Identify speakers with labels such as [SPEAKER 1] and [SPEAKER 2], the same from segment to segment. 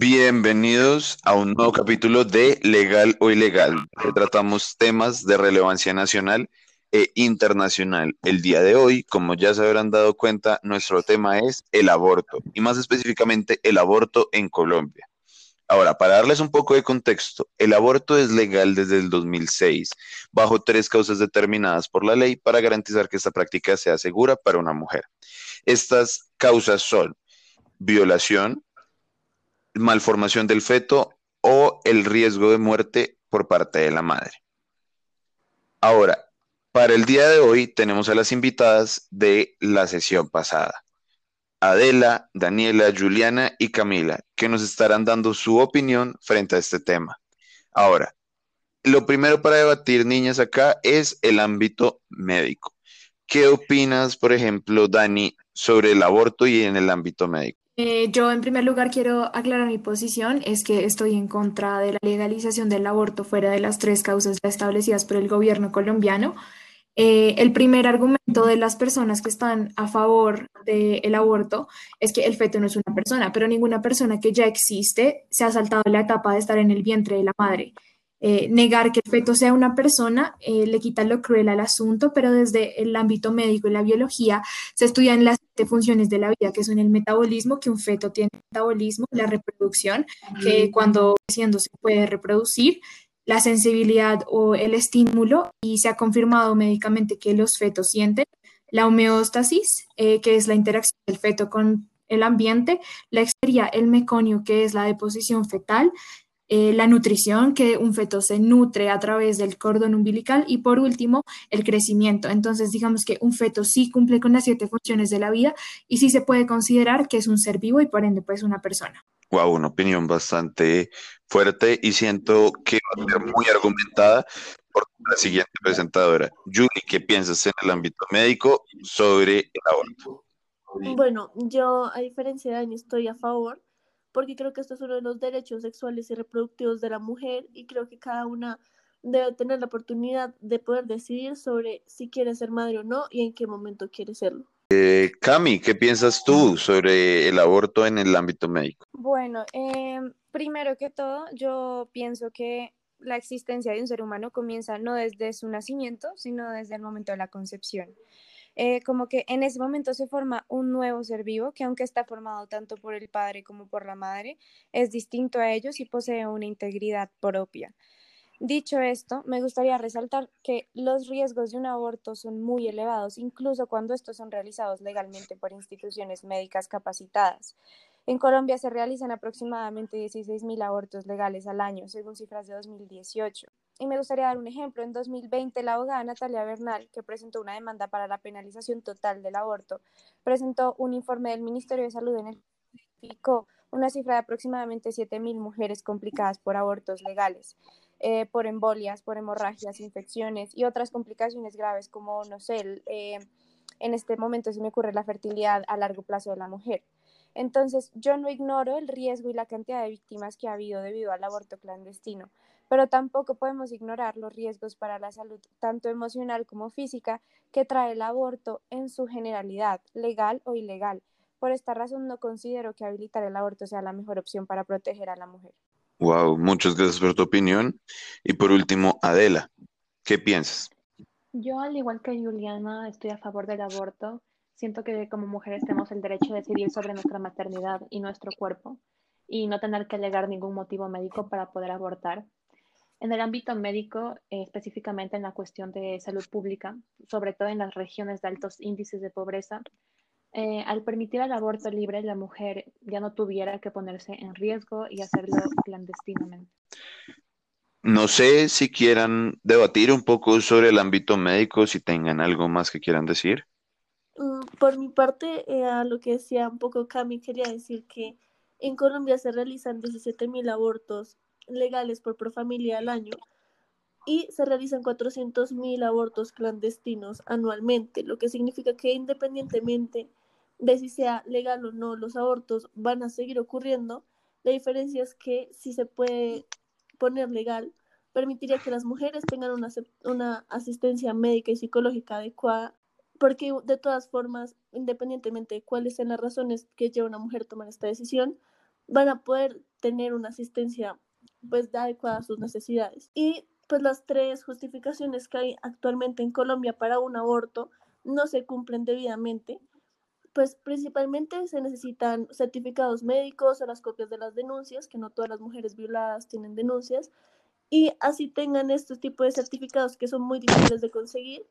[SPEAKER 1] Bienvenidos a un nuevo capítulo de Legal o Ilegal, que tratamos temas de relevancia nacional e internacional. El día de hoy, como ya se habrán dado cuenta, nuestro tema es el aborto y más específicamente el aborto en Colombia. Ahora, para darles un poco de contexto, el aborto es legal desde el 2006, bajo tres causas determinadas por la ley para garantizar que esta práctica sea segura para una mujer. Estas causas son violación, malformación del feto o el riesgo de muerte por parte de la madre. Ahora, para el día de hoy tenemos a las invitadas de la sesión pasada. Adela, Daniela, Juliana y Camila, que nos estarán dando su opinión frente a este tema. Ahora, lo primero para debatir, niñas, acá es el ámbito médico. ¿Qué opinas, por ejemplo, Dani, sobre el aborto y en el ámbito médico?
[SPEAKER 2] Eh, yo en primer lugar quiero aclarar mi posición, es que estoy en contra de la legalización del aborto fuera de las tres causas establecidas por el gobierno colombiano. Eh, el primer argumento de las personas que están a favor del aborto es que el feto no es una persona, pero ninguna persona que ya existe se ha saltado la etapa de estar en el vientre de la madre. Eh, negar que el feto sea una persona eh, le quita lo cruel al asunto, pero desde el ámbito médico y la biología se estudian las funciones de la vida, que son el metabolismo, que un feto tiene metabolismo, la reproducción, que cuando creciendo se puede reproducir, la sensibilidad o el estímulo y se ha confirmado médicamente que los fetos sienten la homeostasis, eh, que es la interacción del feto con el ambiente, la exteria, el meconio, que es la deposición fetal, eh, la nutrición, que un feto se nutre a través del cordón umbilical y por último, el crecimiento. Entonces, digamos que un feto sí cumple con las siete funciones de la vida y sí se puede considerar que es un ser vivo y por ende, pues una persona.
[SPEAKER 1] Wow, una opinión bastante fuerte y siento que va a ser muy argumentada por la siguiente presentadora. Julie, ¿qué piensas en el ámbito médico sobre el aborto?
[SPEAKER 3] Bueno, yo a diferencia de Dani estoy a favor porque creo que esto es uno de los derechos sexuales y reproductivos de la mujer y creo que cada una debe tener la oportunidad de poder decidir sobre si quiere ser madre o no y en qué momento quiere serlo.
[SPEAKER 1] Eh, Cami, ¿qué piensas tú sobre el aborto en el ámbito médico?
[SPEAKER 4] Bueno, eh, primero que todo, yo pienso que la existencia de un ser humano comienza no desde su nacimiento, sino desde el momento de la concepción. Eh, como que en ese momento se forma un nuevo ser vivo que aunque está formado tanto por el padre como por la madre, es distinto a ellos y posee una integridad propia. Dicho esto, me gustaría resaltar que los riesgos de un aborto son muy elevados, incluso cuando estos son realizados legalmente por instituciones médicas capacitadas. En Colombia se realizan aproximadamente 16.000 abortos legales al año, según cifras de 2018. Y me gustaría dar un ejemplo. En 2020, la abogada Natalia Bernal, que presentó una demanda para la penalización total del aborto, presentó un informe del Ministerio de Salud en el que una cifra de aproximadamente 7.000 mujeres complicadas por abortos legales. Eh, por embolias, por hemorragias, infecciones y otras complicaciones graves como, no sé, eh, en este momento se me ocurre la fertilidad a largo plazo de la mujer. Entonces, yo no ignoro el riesgo y la cantidad de víctimas que ha habido debido al aborto clandestino, pero tampoco podemos ignorar los riesgos para la salud, tanto emocional como física, que trae el aborto en su generalidad, legal o ilegal. Por esta razón, no considero que habilitar el aborto sea la mejor opción para proteger a la mujer.
[SPEAKER 1] Wow, muchas gracias por tu opinión. Y por último, Adela, ¿qué piensas?
[SPEAKER 5] Yo, al igual que Juliana, estoy a favor del aborto. Siento que como mujeres tenemos el derecho de decidir sobre nuestra maternidad y nuestro cuerpo y no tener que alegar ningún motivo médico para poder abortar. En el ámbito médico, eh, específicamente en la cuestión de salud pública, sobre todo en las regiones de altos índices de pobreza, eh, al permitir el aborto libre, la mujer ya no tuviera que ponerse en riesgo y hacerlo clandestinamente.
[SPEAKER 1] No sé si quieran debatir un poco sobre el ámbito médico, si tengan algo más que quieran decir.
[SPEAKER 3] Mm, por mi parte, eh, a lo que decía un poco Cami, quería decir que en Colombia se realizan 17.000 abortos legales por profamilia al año y se realizan 400.000 abortos clandestinos anualmente, lo que significa que independientemente de si sea legal o no, los abortos van a seguir ocurriendo. La diferencia es que si se puede poner legal, permitiría que las mujeres tengan una, una asistencia médica y psicológica adecuada, porque de todas formas, independientemente de cuáles sean las razones que lleva a una mujer a tomar esta decisión, van a poder tener una asistencia pues adecuada a sus necesidades. Y pues las tres justificaciones que hay actualmente en Colombia para un aborto no se cumplen debidamente. Pues principalmente se necesitan certificados médicos o las copias de las denuncias, que no todas las mujeres violadas tienen denuncias, y así tengan estos tipos de certificados que son muy difíciles de conseguir,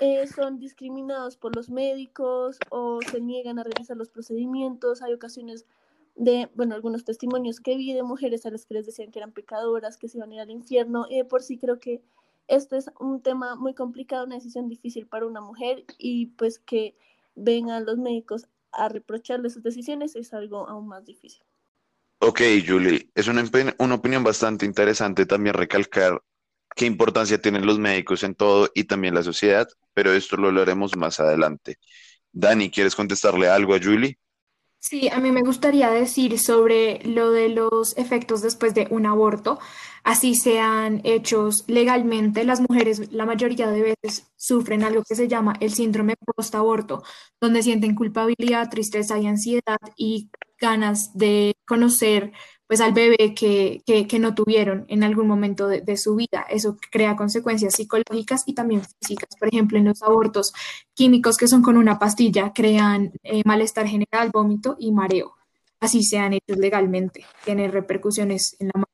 [SPEAKER 3] eh, son discriminados por los médicos o se niegan a realizar los procedimientos. Hay ocasiones de, bueno, algunos testimonios que vi de mujeres a las que les decían que eran pecadoras, que se iban a ir al infierno. Y por sí creo que esto es un tema muy complicado, una decisión difícil para una mujer y pues que vengan los médicos a reprocharle sus decisiones es algo aún más difícil.
[SPEAKER 1] Ok, Julie, es una, una opinión bastante interesante también recalcar qué importancia tienen los médicos en todo y también la sociedad, pero esto lo hablaremos más adelante. Dani, ¿quieres contestarle algo a Julie?
[SPEAKER 2] Sí, a mí me gustaría decir sobre lo de los efectos después de un aborto, así sean hechos legalmente, las mujeres la mayoría de veces sufren algo que se llama el síndrome post-aborto, donde sienten culpabilidad, tristeza y ansiedad y ganas de conocer pues al bebé que, que, no tuvieron en algún momento de, su vida. Eso crea consecuencias psicológicas y también físicas. Por ejemplo, en los abortos químicos que son con una pastilla crean eh, malestar general, vómito y mareo. Así sean hechos legalmente. Tiene repercusiones en la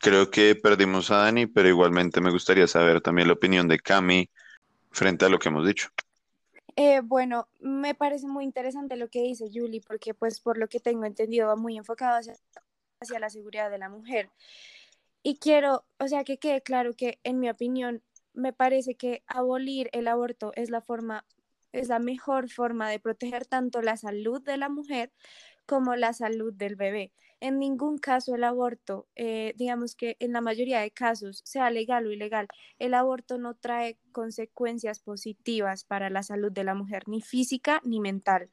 [SPEAKER 1] Creo que perdimos a Dani, pero igualmente me gustaría saber también la opinión de Cami frente a lo que hemos dicho.
[SPEAKER 4] Eh, bueno, me parece muy interesante lo que dice Julie, porque pues por lo que tengo entendido va muy enfocado hacia, hacia la seguridad de la mujer. Y quiero, o sea, que quede claro que en mi opinión me parece que abolir el aborto es la forma, es la mejor forma de proteger tanto la salud de la mujer como la salud del bebé. En ningún caso el aborto, eh, digamos que en la mayoría de casos, sea legal o ilegal, el aborto no trae consecuencias positivas para la salud de la mujer, ni física ni mental.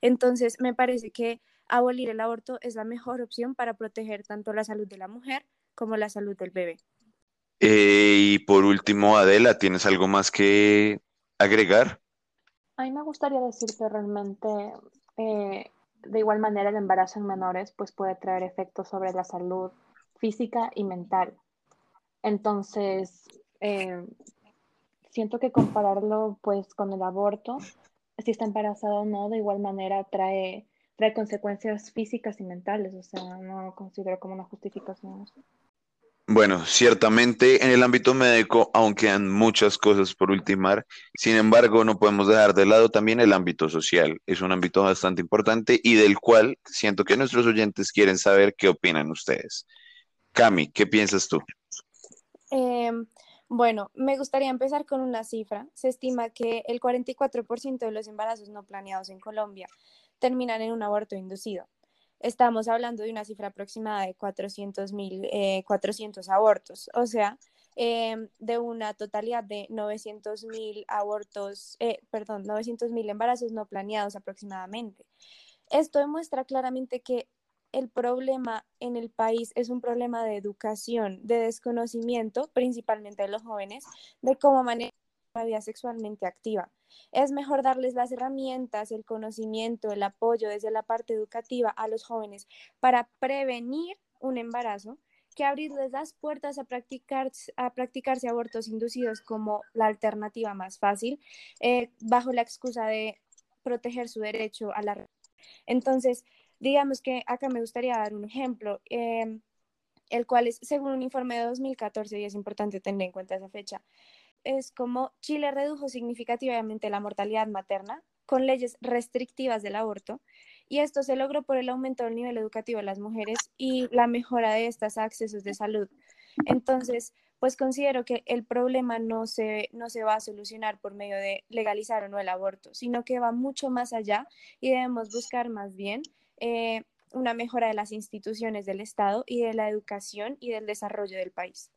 [SPEAKER 4] Entonces, me parece que abolir el aborto es la mejor opción para proteger tanto la salud de la mujer como la salud del bebé.
[SPEAKER 1] Eh, y por último, Adela, ¿tienes algo más que agregar?
[SPEAKER 5] A mí me gustaría decir que realmente eh, de igual manera, el embarazo en menores pues puede traer efectos sobre la salud física y mental. Entonces, eh, siento que compararlo pues con el aborto, si está embarazado o no, de igual manera trae, trae consecuencias físicas y mentales, o sea, no considero como una justificación.
[SPEAKER 1] Bueno, ciertamente en el ámbito médico aún quedan muchas cosas por ultimar, sin embargo no podemos dejar de lado también el ámbito social. Es un ámbito bastante importante y del cual siento que nuestros oyentes quieren saber qué opinan ustedes. Cami, ¿qué piensas tú?
[SPEAKER 4] Em, bueno, me gustaría empezar con una cifra. Se estima que el 44% de los embarazos no planeados en Colombia terminan en un aborto inducido estamos hablando de una cifra aproximada de 400 mil, 400 eh, abortos, o sea, em, de una totalidad de 900 mil abortos, eh, perdón, 900 mil embarazos no planeados aproximadamente. Esto demuestra claramente que el problema en el país es un problema de educación, de desconocimiento, principalmente de los jóvenes, de cómo manejar la vida sexualmente activa. Es mejor darles las herramientas, el conocimiento, el apoyo desde la parte educativa a los jóvenes para prevenir un embarazo que abrirles las puertas a, practicar, a practicarse abortos inducidos como la alternativa más fácil, eh, bajo la excusa de proteger su derecho a la... Entonces, digamos que acá me gustaría dar un ejemplo, em, el cual es, según un informe de 2014, y es importante tener en cuenta esa fecha, es como Chile redujo significativamente la mortalidad materna con leyes restrictivas del aborto y esto se logró por el aumento del nivel educativo de las mujeres y la mejora de estos accesos de salud. Entonces, pues considero que el problema no se, no se va a solucionar por medio de legalizar o no el aborto, sino que va mucho más allá y debemos buscar más bien eh, una mejora de las instituciones del Estado y de la educación y del desarrollo del país.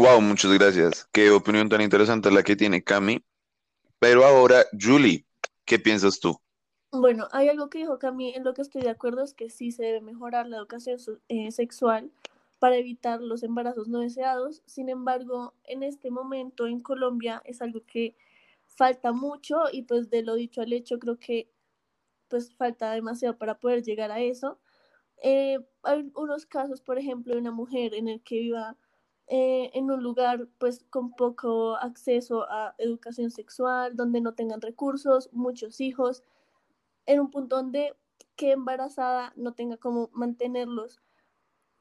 [SPEAKER 1] Wow, muchas gracias. Qué opinión tan interesante la que tiene Cami. Pero ahora, Julie, ¿qué piensas tú?
[SPEAKER 3] Bueno, hay algo que dijo Cami, en lo que estoy de acuerdo es que sí se debe mejorar la educación eh, sexual para evitar los embarazos no deseados. Sin embargo, en este momento en Colombia es algo que falta mucho y pues de lo dicho al hecho creo que pues falta demasiado para poder llegar a eso. Eh, hay unos casos, por ejemplo, de una mujer en el que viva eh, en un lugar pues con poco acceso a educación sexual, donde no tengan recursos, muchos hijos, en un punto donde que embarazada no tenga cómo mantenerlos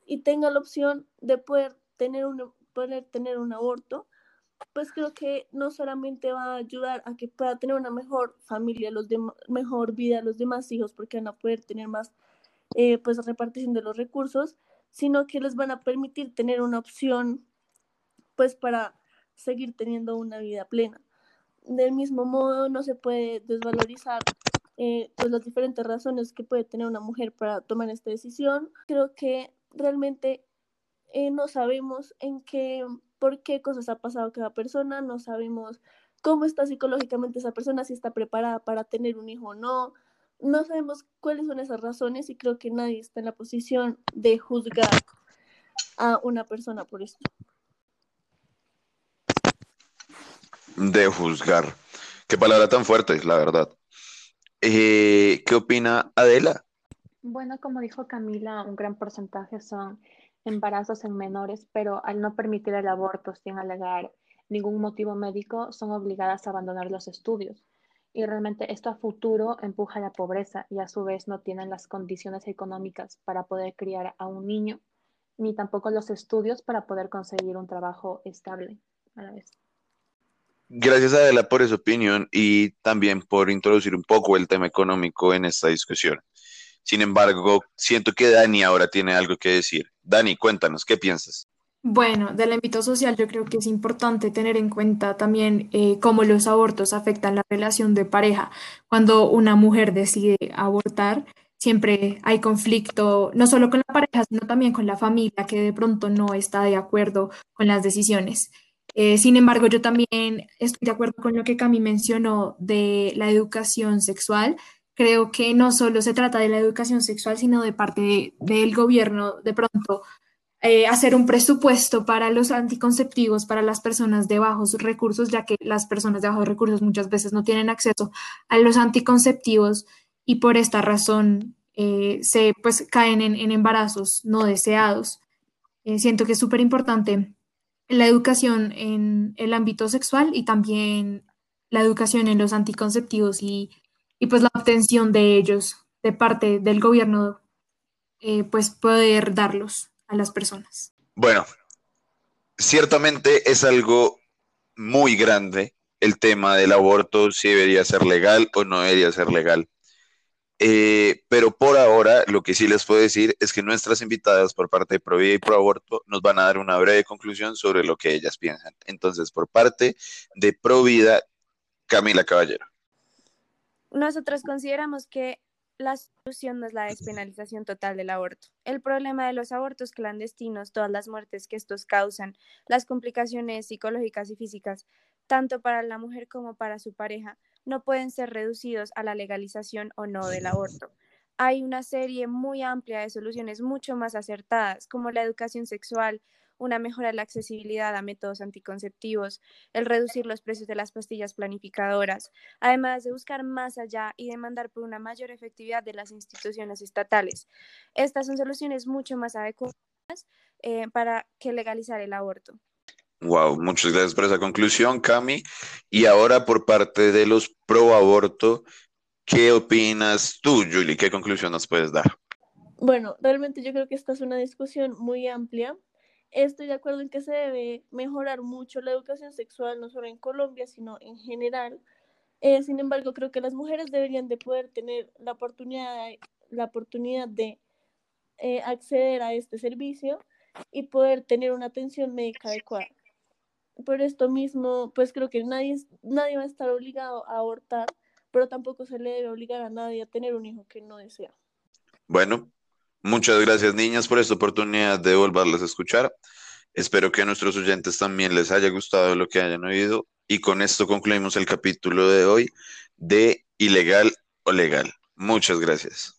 [SPEAKER 3] y tenga la opción de poder tener un, poder tener un aborto, pues creo que no solamente va a ayudar a que pueda tener una mejor familia, los mejor vida los demás hijos, porque van a poder tener más eh, pues repartición de los recursos, sino que les van a permitir tener una opción pues para seguir teniendo una vida plena. Del mismo modo, no se puede desvalorizar eh, pues las diferentes razones que puede tener una mujer para tomar esta decisión. Creo que realmente eh, no sabemos en qué, por qué cosas ha pasado cada persona, no sabemos cómo está psicológicamente esa persona, si está preparada para tener un hijo o no, no sabemos cuáles son esas razones y creo que nadie está en la posición de juzgar a una persona por esto.
[SPEAKER 1] De juzgar. Qué palabra tan fuerte, es la verdad. Eh, ¿qué opina Adela?
[SPEAKER 5] Bueno, como dijo Camila, un gran porcentaje son embarazos en menores, pero al no permitir el aborto sin alegar ningún motivo médico, son obligadas a abandonar los estudios. Y realmente esto a futuro empuja a la pobreza y a su vez no tienen las condiciones económicas para poder criar a un niño, ni tampoco los estudios para poder conseguir un trabajo estable a la vez.
[SPEAKER 1] Gracias Adela por esa opinión y también por introducir un poco el tema económico en esta discusión. Sin embargo, siento que Dani ahora tiene algo que decir. Dani, cuéntanos, ¿qué piensas?
[SPEAKER 2] Bueno, del ámbito social yo creo que es importante tener en cuenta también eh, cómo los abortos afectan la relación de pareja. Cuando una mujer decide abortar, siempre hay conflicto, no solo con la pareja, sino también con la familia que de pronto no está de acuerdo con las decisiones. Eh, sin embargo, yo también estoy de acuerdo con lo que Cami mencionó de la educación sexual. Creo que no solo se trata de la educación sexual, sino de parte del gobierno, de pronto, eh, hacer un presupuesto para los anticonceptivos para las personas de bajos recursos, ya que las personas de bajos recursos muchas veces no tienen acceso a los anticonceptivos y por esta razón eh, se pues caen en, embarazos no deseados. siento que es súper importante la educación en el ámbito sexual y también la educación en los anticonceptivos y, pues la obtención de ellos de parte del gobierno, eh, pues poder darlos a las personas.
[SPEAKER 1] Bueno, ciertamente es algo muy grande el tema del aborto, si debería ser legal o no debería ser legal. Eh, pero por ahora, lo que sí les puedo decir es que nuestras invitadas por parte de Provida y Pro Aborto nos van a dar una breve conclusión sobre lo que ellas piensan. Entonces, por parte de Provida, Camila Caballero.
[SPEAKER 4] Nosotros consideramos que la solución no es la despenalización total del aborto. El problema de los abortos clandestinos, todas las muertes que estos causan, las complicaciones psicológicas y físicas, tanto para la mujer como para su pareja, no pueden ser reducidos a la legalización o no del aborto. Hay una serie muy amplia de soluciones mucho más acertadas, como la educación sexual, una mejora en la accesibilidad a métodos anticonceptivos, el reducir los precios de las pastillas planificadoras, además de buscar más allá y demandar por una mayor efectividad de las instituciones estatales. Estas son soluciones mucho más adecuadas eh, para que legalizar el aborto.
[SPEAKER 1] Wow, muchas gracias por esa conclusión, Cami. Y ahora por parte de los pro aborto, ¿qué opinas tú, Julie? ¿Qué conclusión nos puedes dar?
[SPEAKER 3] Bueno, realmente yo creo que esta es una discusión muy amplia. Estoy de acuerdo en que se debe mejorar mucho la educación sexual, no solo en Colombia, sino en general. Eh, sin embargo, creo que las mujeres deberían de poder tener la oportunidad, la oportunidad de eh, acceder a este servicio y poder tener una atención médica adecuada por esto mismo, pues creo que nadie, nadie va a estar obligado a abortar, pero tampoco se le debe obligar a nadie a tener un hijo que no desea.
[SPEAKER 1] Bueno, muchas gracias niñas por esta oportunidad de volverles a escuchar. Espero que a nuestros oyentes también les haya gustado lo que hayan oído y con esto concluimos el capítulo de hoy de Ilegal o Legal. Muchas gracias.